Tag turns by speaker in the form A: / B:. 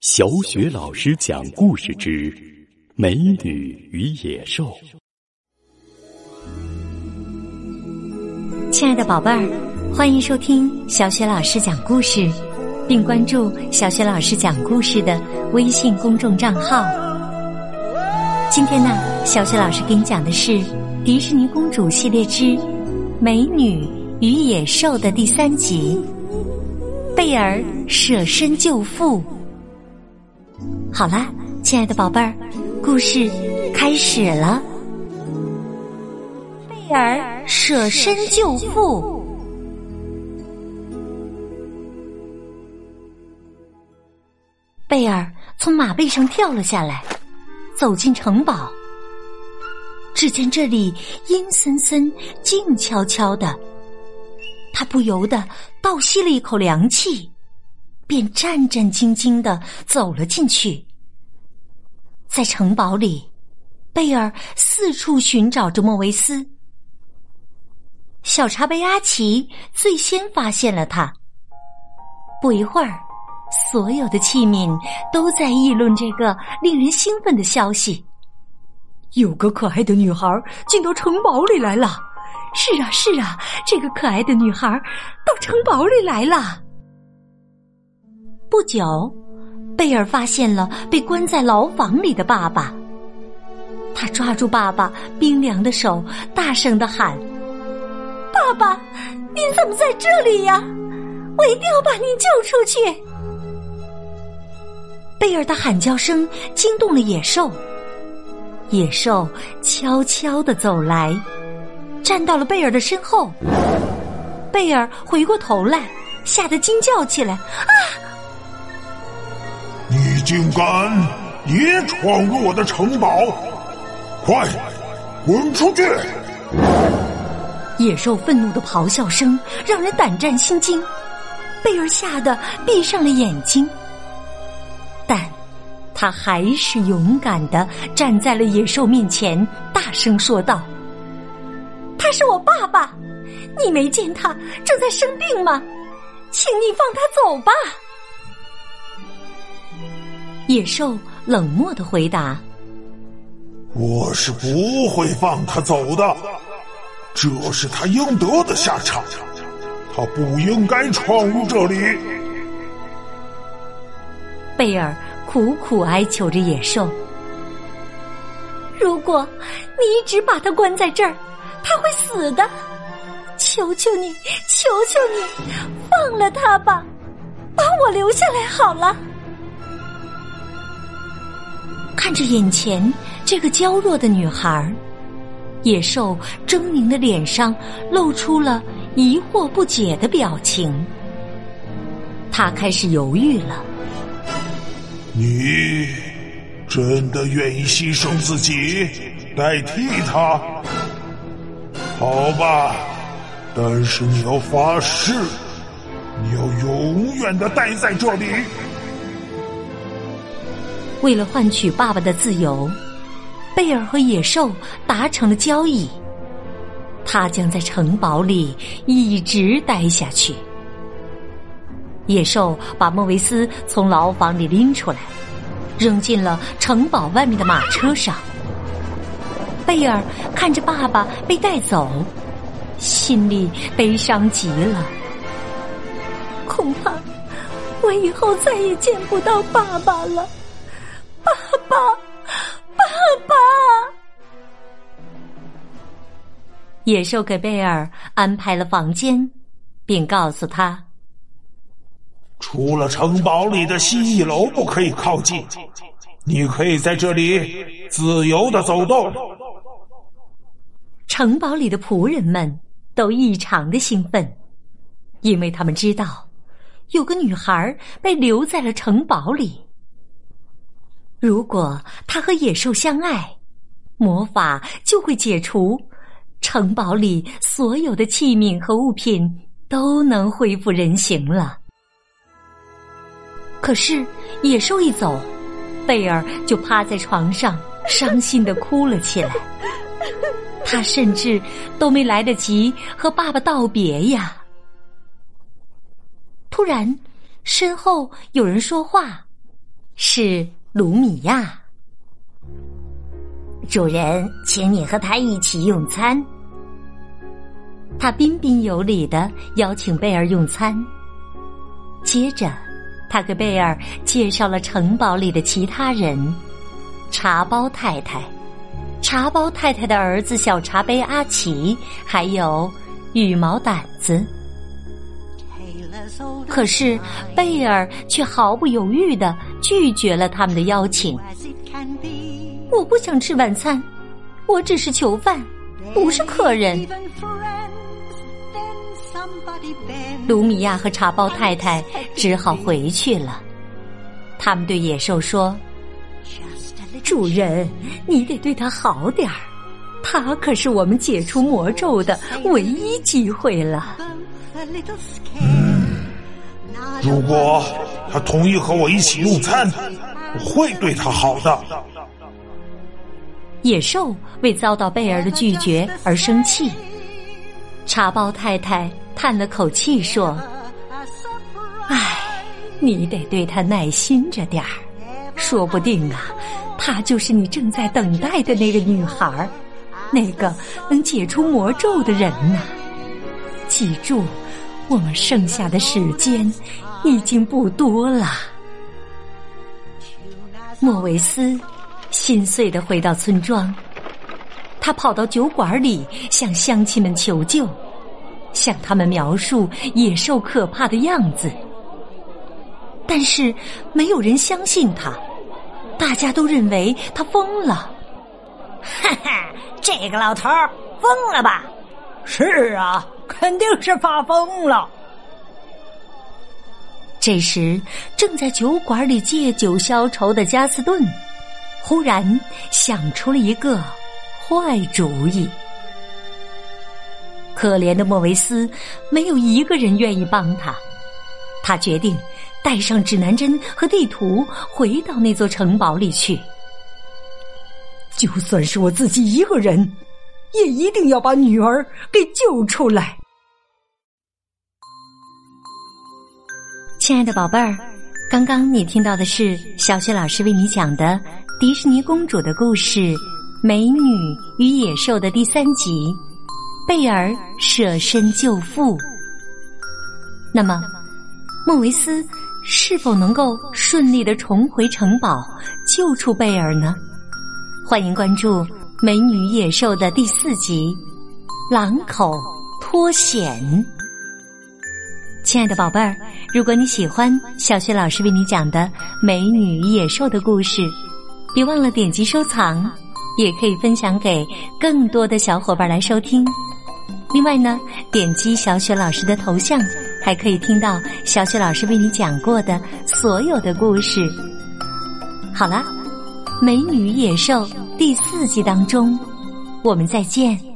A: 小雪老师讲故事之《美女与野兽》。
B: 亲爱的宝贝儿，欢迎收听小雪老师讲故事，并关注小雪老师讲故事的微信公众账号。今天呢，小雪老师给你讲的是迪士尼公主系列之《美女与野兽》的第三集——贝尔舍身救父。好啦，亲爱的宝贝儿，故事开始了。贝尔舍身救父。贝尔从马背上跳了下来，走进城堡。只见这里阴森森、静悄悄的，他不由得倒吸了一口凉气。便战战兢兢的走了进去。在城堡里，贝尔四处寻找着莫维斯。小茶杯阿奇最先发现了他。不一会儿，所有的器皿都在议论这个令人兴奋的消息：有个可爱的女孩进到城堡里来了。是啊，是啊，这个可爱的女孩到城堡里来了。不久，贝尔发现了被关在牢房里的爸爸。他抓住爸爸冰凉的手，大声的喊：“爸爸，您怎么在这里呀？我一定要把您救出去！”贝尔的喊叫声惊动了野兽。野兽悄悄的走来，站到了贝尔的身后。贝尔回过头来，吓得惊叫起来：“啊！”
C: 竟敢也闯入我的城堡！快滚出去！
B: 野兽愤怒的咆哮声让人胆战心惊，贝尔吓得闭上了眼睛。但他还是勇敢的站在了野兽面前，大声说道：“他是我爸爸，你没见他正在生病吗？请你放他走吧。”野兽冷漠的回答：“
C: 我是不会放他走的，这是他应得的下场。他不应该闯入这里。”
B: 贝尔苦苦哀求着野兽：“如果你一直把他关在这儿，他会死的。求求你，求求你，放了他吧，把我留下来好了。”看着眼前这个娇弱的女孩，野兽狰狞的脸上露出了疑惑不解的表情。他开始犹豫了。
C: 你真的愿意牺牲自己代替他？好吧，但是你要发誓，你要永远的待在这里。
B: 为了换取爸爸的自由，贝尔和野兽达成了交易。他将在城堡里一直待下去。野兽把莫维斯从牢房里拎出来，扔进了城堡外面的马车上。贝尔看着爸爸被带走，心里悲伤极了。恐怕我以后再也见不到爸爸了。野兽给贝尔安排了房间，并告诉他：
C: 除了城堡里的蜥蜴楼不可以靠近，你可以在这里自由的走动。
B: 城堡里的仆人们都异常的兴奋，因为他们知道有个女孩被留在了城堡里。如果他和野兽相爱，魔法就会解除，城堡里所有的器皿和物品都能恢复人形了。可是野兽一走，贝尔就趴在床上伤心的哭了起来。他甚至都没来得及和爸爸道别呀。突然，身后有人说话。是卢米亚。主人，请你和他一起用餐。他彬彬有礼的邀请贝尔用餐。接着，他给贝尔介绍了城堡里的其他人：茶包太太、茶包太太的儿子小茶杯阿奇，还有羽毛掸子。可是贝尔却毫不犹豫的拒绝了他们的邀请。我不想吃晚餐，我只是囚犯，不是客人。卢米亚和茶包太太只好回去了。他们对野兽说：“主人，你得对他好点儿，他可是我们解除魔咒的唯一机会了。”
C: 如果他同意和我一起用餐，我会对他好的。
B: 野兽为遭到贝尔的拒绝而生气。茶包太太叹了口气说：“唉，你得对他耐心着点儿，说不定啊，她就是你正在等待的那个女孩，那个能解除魔咒的人呢。记住，我们剩下的时间已经不多了。”莫维斯。心碎的回到村庄，他跑到酒馆里向乡亲们求救，向他们描述野兽可怕的样子。但是没有人相信他，大家都认为他疯了。
D: 哈哈，这个老头儿疯了吧？是啊，肯定是发疯了。
B: 这时，正在酒馆里借酒消愁的加斯顿。忽然想出了一个坏主意。可怜的莫维斯没有一个人愿意帮他，他决定带上指南针和地图回到那座城堡里去。
D: 就算是我自己一个人，也一定要把女儿给救出来。
B: 亲爱的宝贝儿，刚刚你听到的是小雪老师为你讲的。迪士尼公主的故事《美女与野兽》的第三集，贝尔舍身救父。那么，莫维斯是否能够顺利的重回城堡，救出贝尔呢？欢迎关注《美女野兽》的第四集《狼口脱险》。亲爱的宝贝儿，如果你喜欢小雪老师为你讲的《美女与野兽》的故事。别忘了点击收藏，也可以分享给更多的小伙伴来收听。另外呢，点击小雪老师的头像，还可以听到小雪老师为你讲过的所有的故事。好了，《美女野兽》第四季当中，我们再见。